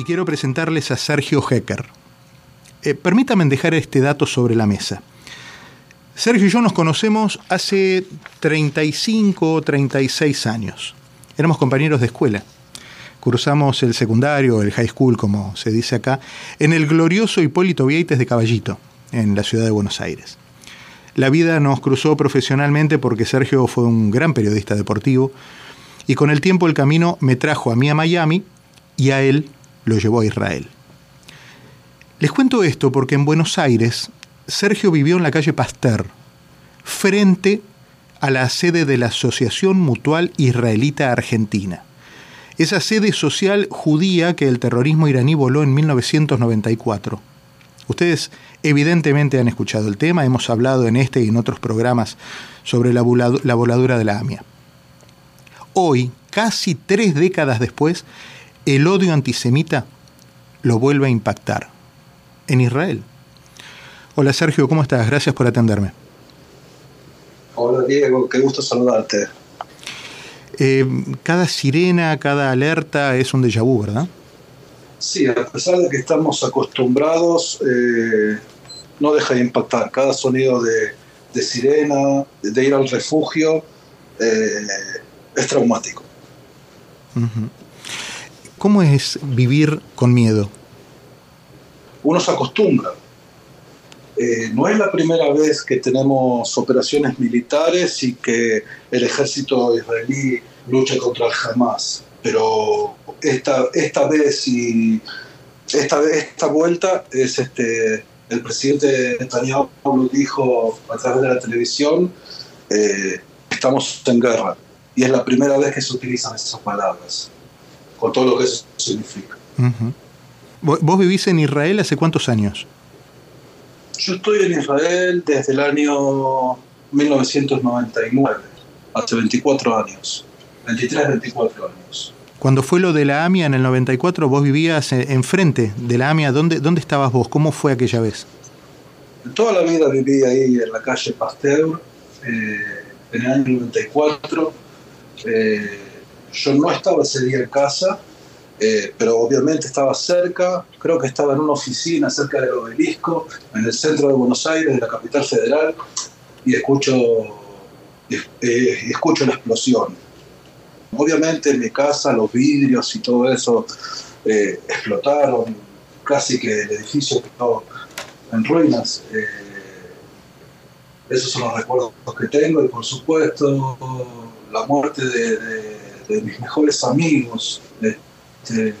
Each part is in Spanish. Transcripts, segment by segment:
y quiero presentarles a Sergio Hecker. Eh, permítanme dejar este dato sobre la mesa. Sergio y yo nos conocemos hace 35 o 36 años. Éramos compañeros de escuela. Cursamos el secundario, el high school, como se dice acá, en el glorioso Hipólito Vieites de Caballito, en la ciudad de Buenos Aires. La vida nos cruzó profesionalmente porque Sergio fue un gran periodista deportivo y con el tiempo el camino me trajo a mí a Miami y a él lo llevó a Israel. Les cuento esto porque en Buenos Aires Sergio vivió en la calle Pasteur, frente a la sede de la Asociación Mutual Israelita Argentina. Esa sede social judía que el terrorismo iraní voló en 1994. Ustedes evidentemente han escuchado el tema, hemos hablado en este y en otros programas sobre la, voladura de la AMIA. Hoy, casi tres décadas después, el odio antisemita lo vuelve a impactar en Israel. Hola Sergio, ¿cómo estás? Gracias por atenderme. Hola Diego, qué gusto saludarte. Eh, cada sirena, cada alerta es un déjà vu, ¿verdad? Sí, a pesar de que estamos acostumbrados, eh, no deja de impactar. Cada sonido de, sirena, de ir al refugio, eh, es traumático. ¿Cómo es vivir con miedo? Uno se acostumbra. Eh, no es la primera vez que tenemos operaciones militares y que el ejército israelí lucha contra el Hamas, pero esta, esta vez y esta, esta vuelta es este, el presidente Netanyahu dijo a través de la televisión, eh, estamos en guerra. Y es la primera vez que se utilizan esas palabras, con todo lo que eso significa. ¿Vos vivís en Israel hace cuántos años? Yo estoy en Israel desde el año 1999, hace 24 años, 23, 24 años. Cuando fue lo de la AMIA en el 94, vos vivías enfrente de la AMIA. ¿Dónde, ¿Dónde estabas vos? ¿Cómo fue aquella vez? Toda la vida viví ahí en la calle Pasteur, eh, en el año 94. Eh, yo no estaba ese día en casa, eh, pero obviamente estaba cerca, creo que estaba en una oficina cerca del obelisco, en el centro de Buenos Aires, de la capital federal, y escucho, eh, escucho la explosión. Obviamente en mi casa los vidrios y todo eso eh, explotaron, casi que el edificio quedó en ruinas. esos son los recuerdos que tengo y por supuesto la muerte de, mis mejores amigos. Este,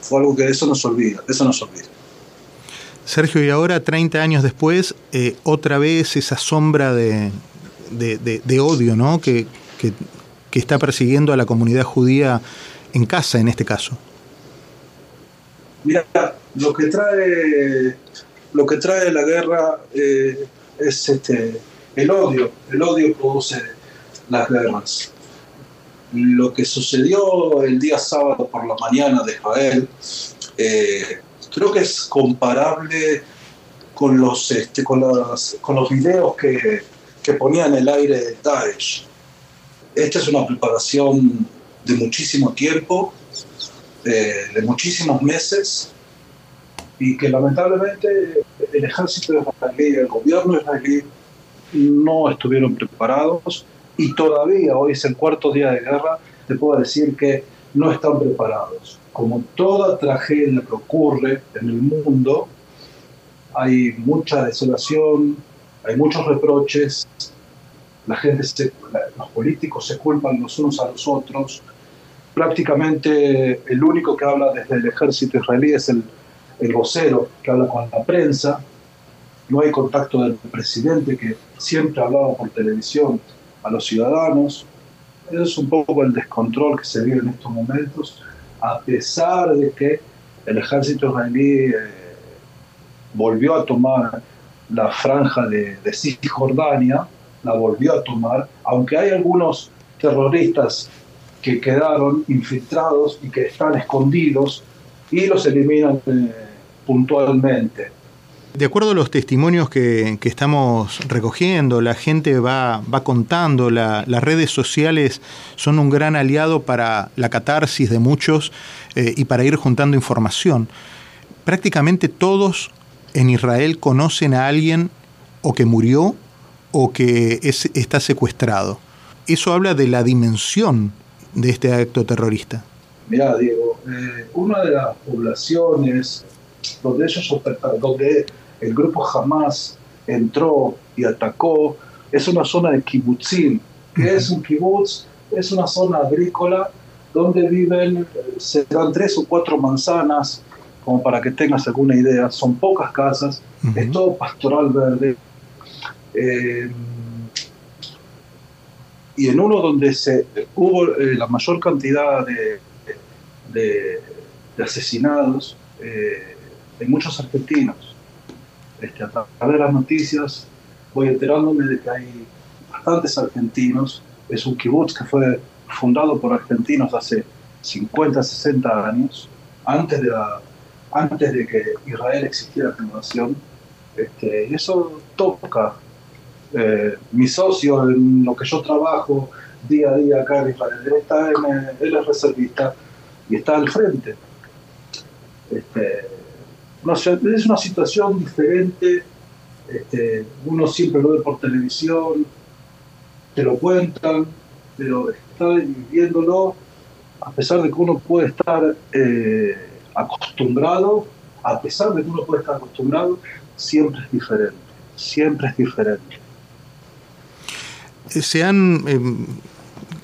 fue algo que eso nos olvida, eso nos olvida. Sergio, y ahora, 30 años después, eh, otra vez esa sombra de, odio ¿no? Que, está persiguiendo a la comunidad judía en casa, en este caso. Mira, lo que trae, lo que trae la guerra eh, es este, el odio. El odio produce las guerras lo que sucedió el día sábado por la mañana de Israel, eh, creo que es comparable con los, este, con con los videos que, que ponían el aire de Daesh. Esta es una preparación de muchísimo tiempo, eh, de muchísimos meses, y que lamentablemente el ejército israelí y el gobierno israelí no estuvieron preparados y todavía hoy es el cuarto día de guerra, te puedo decir que no están preparados. Como toda tragedia que ocurre en el mundo, hay mucha desolación, hay muchos reproches, la gente los políticos se culpan los unos a los otros. Prácticamente el único que habla desde el ejército israelí es el, el vocero que habla con la prensa. No hay contacto del presidente que siempre hablaba por televisión a los ciudadanos. Eso es un poco el descontrol que se vive en estos momentos, a pesar de que el ejército israelí eh, volvió a tomar la franja de, de, Cisjordania, la volvió a tomar, aunque hay algunos terroristas que quedaron infiltrados y que están escondidos y los eliminan eh, puntualmente. De acuerdo a los testimonios que, estamos recogiendo, la gente va, va contando, las redes sociales son un gran aliado para la catarsis de muchos eh, y para ir juntando información. Prácticamente todos en Israel conocen a alguien o que murió o que está secuestrado. Eso habla de la dimensión de este acto terrorista. Mira, Diego, eh, una de las poblaciones donde ellos donde el grupo Hamas entró y atacó, es una zona de kibbutzim. ¿Qué es un kibbutz? Es una zona agrícola donde viven, se dan tres o cuatro manzanas, como para que tengas alguna idea. Son pocas casas, es todo pastoral verde. Eh, y en uno donde se, hubo eh, la mayor cantidad de, de, asesinados, eh, hay muchos argentinos. Este, a través de las noticias voy enterándome de que hay bastantes argentinos. Es un kibutz que fue fundado por argentinos hace 50, 60 años, antes de, antes de que Israel existiera como nación. Este, y eso toca. Eh, mi socio, en lo que yo trabajo día a día acá en Israel, está en, él es reservista y está al frente. Este, es una situación diferente, este, uno siempre lo ve por televisión, te lo cuentan, pero está viviéndolo, a pesar de que uno puede estar eh, acostumbrado, a pesar de que uno puede estar acostumbrado, siempre es diferente, siempre es diferente. Eh, se han em,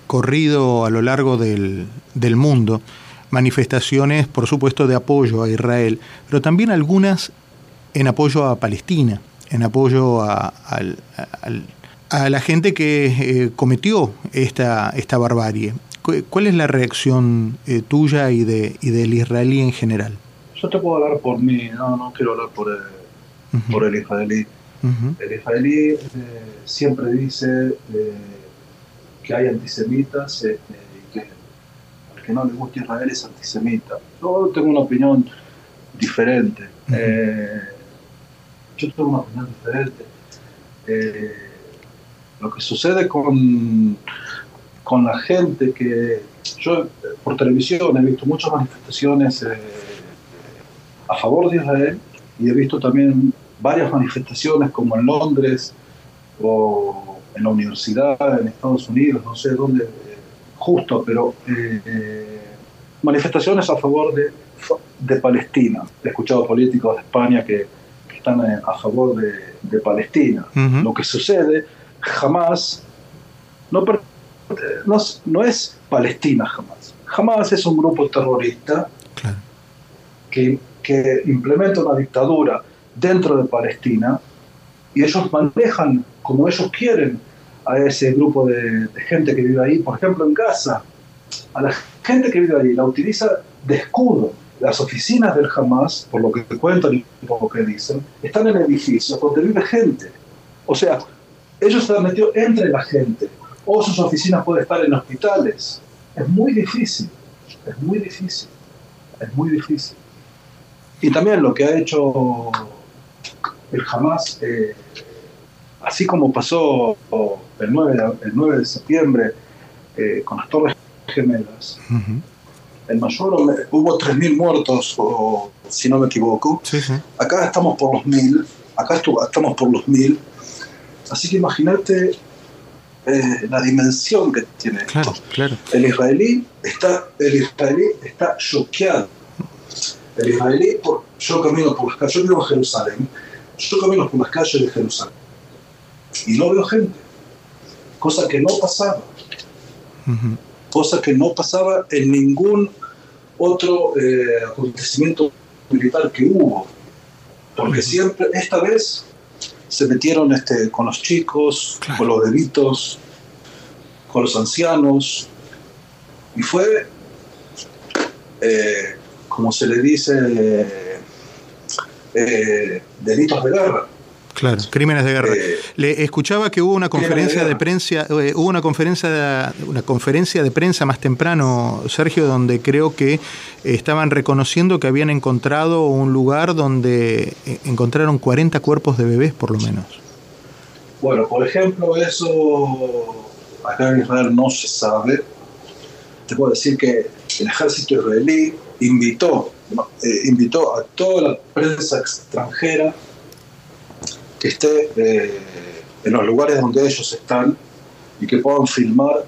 corrido a lo largo del, del mundo manifestaciones, por supuesto, de apoyo a Israel, pero también algunas en apoyo a Palestina, en apoyo a, la gente que eh, cometió esta, esta barbarie. ¿Cuál es la reacción eh, tuya y, de, y del israelí en general? Yo te puedo hablar por mí, no, no quiero hablar por el, por el israelí. El israelí eh, siempre dice que hay antisemitas este, que no le gusta Israel es antisemita. Yo tengo una opinión diferente. Eh, yo tengo una opinión diferente. Eh, lo que sucede con, con la gente que yo por televisión he visto muchas manifestaciones eh, a favor de Israel y he visto también varias manifestaciones como en Londres o en la universidad en Estados Unidos, no sé dónde justo, pero eh, manifestaciones a favor de, de, Palestina. He escuchado políticos de España que, están eh, a favor de, Palestina. Lo que sucede jamás no, no, no, es Palestina jamás. Jamás es un grupo terrorista que, que implementa una dictadura dentro de Palestina y ellos manejan como ellos quieren a ese grupo de, gente que vive ahí, por ejemplo en Gaza, a la gente que vive ahí la utiliza de escudo. Las oficinas del Hamas, por lo que cuentan y por lo que dicen, están en edificios donde vive gente. O sea, ellos están metidos entre la gente. O sus oficinas pueden estar en hospitales. Es muy difícil. Es muy difícil. Es muy difícil. Y también lo que ha hecho el Hamas, eh, así como pasó el 9 de, el 9 de septiembre eh, con las Torres Gemelas, el mayor hubo 3.000 muertos, o, si no me equivoco. Acá estamos por los 1.000, acá estamos por los 1.000. Así que imagínate eh, la dimensión que tiene esto. El israelí está, el israelí está choqueado. El israelí, yo camino por las calles, yo vivo en Jerusalén, yo camino por las calles de Jerusalén y no veo gente. Cosa que no pasaba, cosa que no pasaba en ningún otro eh, acontecimiento militar que hubo, porque siempre, esta vez, se metieron este, con los chicos, con los bebitos, con los ancianos, y fue, eh, como se le dice, eh, delitos de guerra. Claro, crímenes de guerra. Eh, Le escuchaba que hubo una conferencia de, prensa, eh, hubo una conferencia, de, una conferencia de prensa más temprano, Sergio, donde creo que estaban reconociendo que habían encontrado un lugar donde eh, encontraron 40 cuerpos de bebés, por lo menos. Bueno, por ejemplo, eso acá en Israel no se sabe. Te puedo decir que el ejército israelí invitó, invitó a toda la prensa extranjera que esté eh, en los lugares donde ellos están y que puedan filmar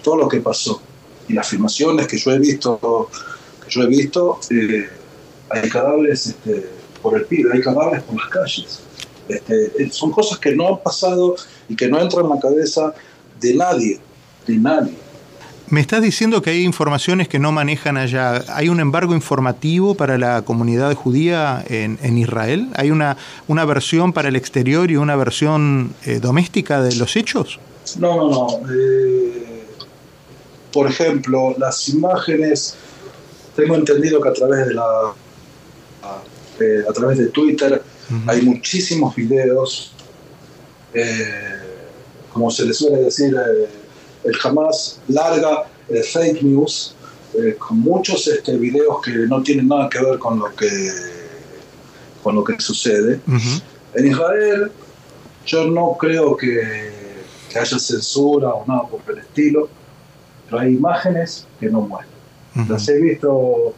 todo lo que pasó. Y las filmaciones que yo he visto, que yo he visto, eh, hay cadáveres este, por el pibe, hay cadáveres por las calles. Este, son cosas que no han pasado y que no entran en la cabeza de nadie, de nadie. Me estás diciendo que hay informaciones que no manejan allá. ¿Hay un embargo informativo para la comunidad judía en, Israel? ¿Hay una, una versión para el exterior y una versión eh, doméstica de los hechos? No, no, no. Eh, por ejemplo, las imágenes, tengo entendido que a través de la eh, a través de Twitter hay muchísimos videos, como se le suele decir el Hamas larga eh, fake news eh, con muchos este, videos que no tienen nada que ver con lo que, con lo que sucede. En Israel yo no creo que, haya censura o nada por el estilo, pero hay imágenes que no muestran. Las he visto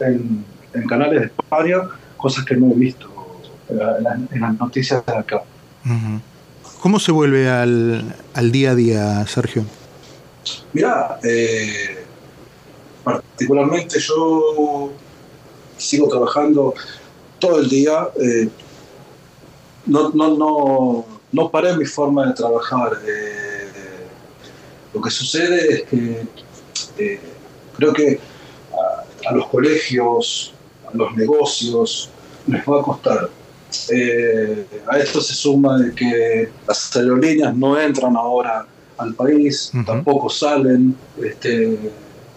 en, canales de España, cosas que no he visto en, las noticias de acá. ¿Cómo se vuelve al, día a día, Sergio? Mira, eh, particularmente yo sigo trabajando todo el día. Eh, no, no, no, no, paré mi forma de trabajar. Eh, lo que sucede es que creo que a los colegios, a los negocios, les va a costar eh, a esto se suma de que las aerolíneas no entran ahora al país, tampoco salen. Este,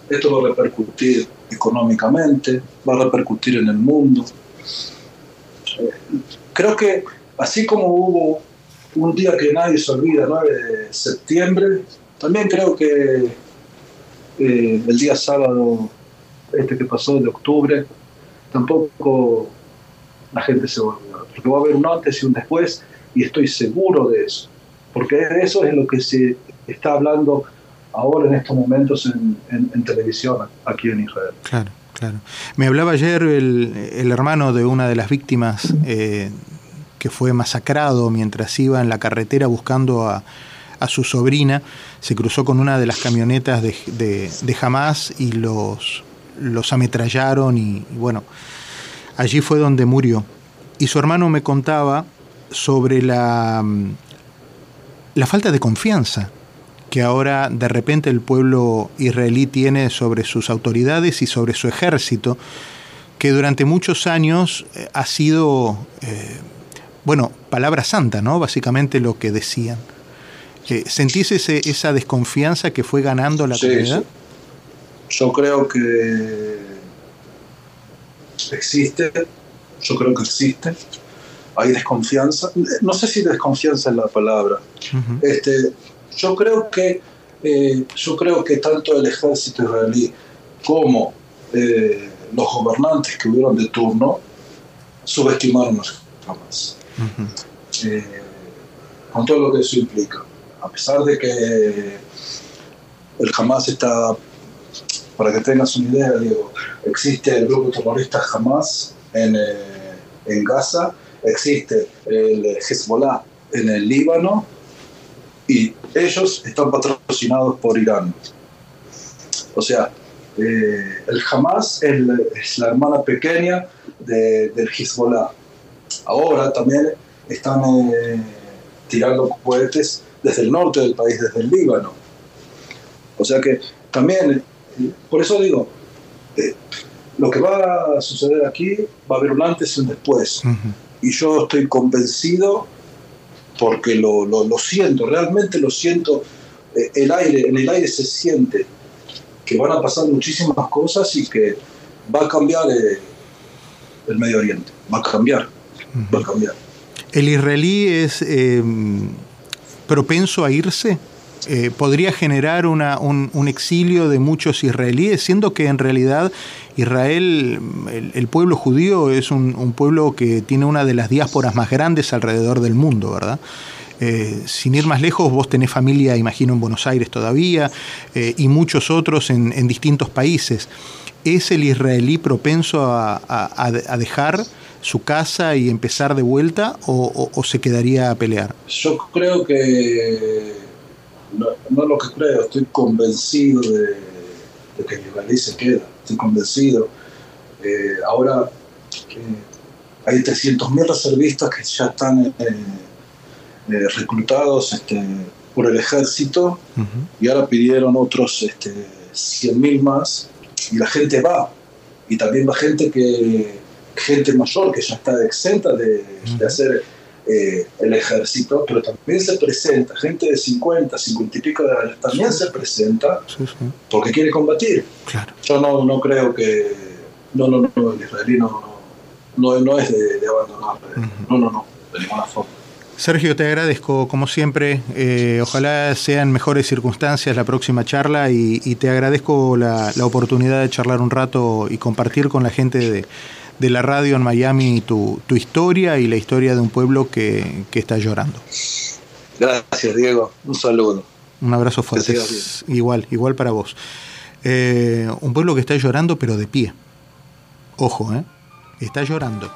esto va a repercutir económicamente, va a repercutir en el mundo. Eh, creo que así como hubo un día que nadie se olvida, 9 de septiembre, también creo que eh, el día sábado, este que pasó de octubre, tampoco la gente se olvidar. Porque va a haber un antes y un después, y estoy seguro de eso. Porque eso es lo que se está hablando ahora en estos momentos en, televisión aquí en Israel. Claro, claro. Me hablaba ayer el, hermano de una de las víctimas eh, que fue masacrado mientras iba en la carretera buscando a, su sobrina. Se cruzó con una de las camionetas de, de, Hamas y los, los ametrallaron y bueno, allí fue donde murió y su hermano me contaba sobre la, mm, la falta de confianza que ahora de repente el pueblo israelí tiene sobre sus autoridades y sobre su ejército, que durante muchos años eh, ha sido, eh, bueno, palabra santa, ¿no? Básicamente lo que decían. Eh, ¿Sentís esa desconfianza que fue ganando la comunidad? Yo creo que existe yo creo que existe. Hay desconfianza, no sé si desconfianza es la palabra. este, yo creo que eh, yo creo que tanto el ejército israelí como eh, los gobernantes que hubieron de turno subestimaron los Hamas. Eh, con todo lo que eso implica. A pesar de que el Hamas está, para que tengas una idea, digo, existe el grupo terrorista Hamas en, en Gaza, existe el Hezbollah en el Líbano y ellos están patrocinados por Irán. O sea, eh, el Hamas es, la hermana pequeña del Hezbollah. Ahora también están eh, tirando cohetes desde el norte del país, desde el Líbano. O sea que también, eh, por eso digo, lo que va a suceder aquí va a haber un antes y un después. Y yo estoy convencido, porque lo, lo, siento, realmente lo siento, eh, el aire, en el aire se siente que van a pasar muchísimas cosas y que va a cambiar eh, el Medio Oriente, va a cambiar, va a cambiar. ¿El israelí es eh, propenso a irse? Eh, ¿Podría generar una, un, exilio de muchos israelíes, siendo que en realidad Israel, el, pueblo judío, es un, pueblo que tiene una de las diásporas más grandes alrededor del mundo, ¿verdad? Eh, sin ir más lejos, vos tenés familia, imagino, en Buenos Aires todavía, y muchos otros en, en, distintos países. ¿Es el israelí propenso a, a, a dejar su casa y empezar de vuelta o, se quedaría a pelear? Yo creo que, no, no lo que creo, estoy convencido de, que el israelí se queda, estoy convencido. Eh, ahora hay 300.000 reservistas que ya están eh, eh, reclutados este, por el ejército y ahora pidieron otros este, 100.000 más y la gente va. Y también va gente que gente mayor que ya está exenta de, hacer eh, el ejército, pero también se presenta, gente de 50, 50 y pico de años también se presenta porque quiere combatir. Yo no, no creo que, no, no, no, el israelí no, no, no es de, abandonar, eh. no, no, no, de ninguna forma. Sergio, te agradezco, como siempre. Eh, ojalá sean mejores circunstancias la próxima charla y, te agradezco la, la, oportunidad de charlar un rato y compartir con la gente de, de la radio en Miami tu, tu historia y la historia de un pueblo que, que, está llorando. Gracias, Diego. Un saludo. Un abrazo fuerte. Igual, igual para vos. Eh, un pueblo que está llorando, pero de pie. Ojo, ¿eh? Está llorando,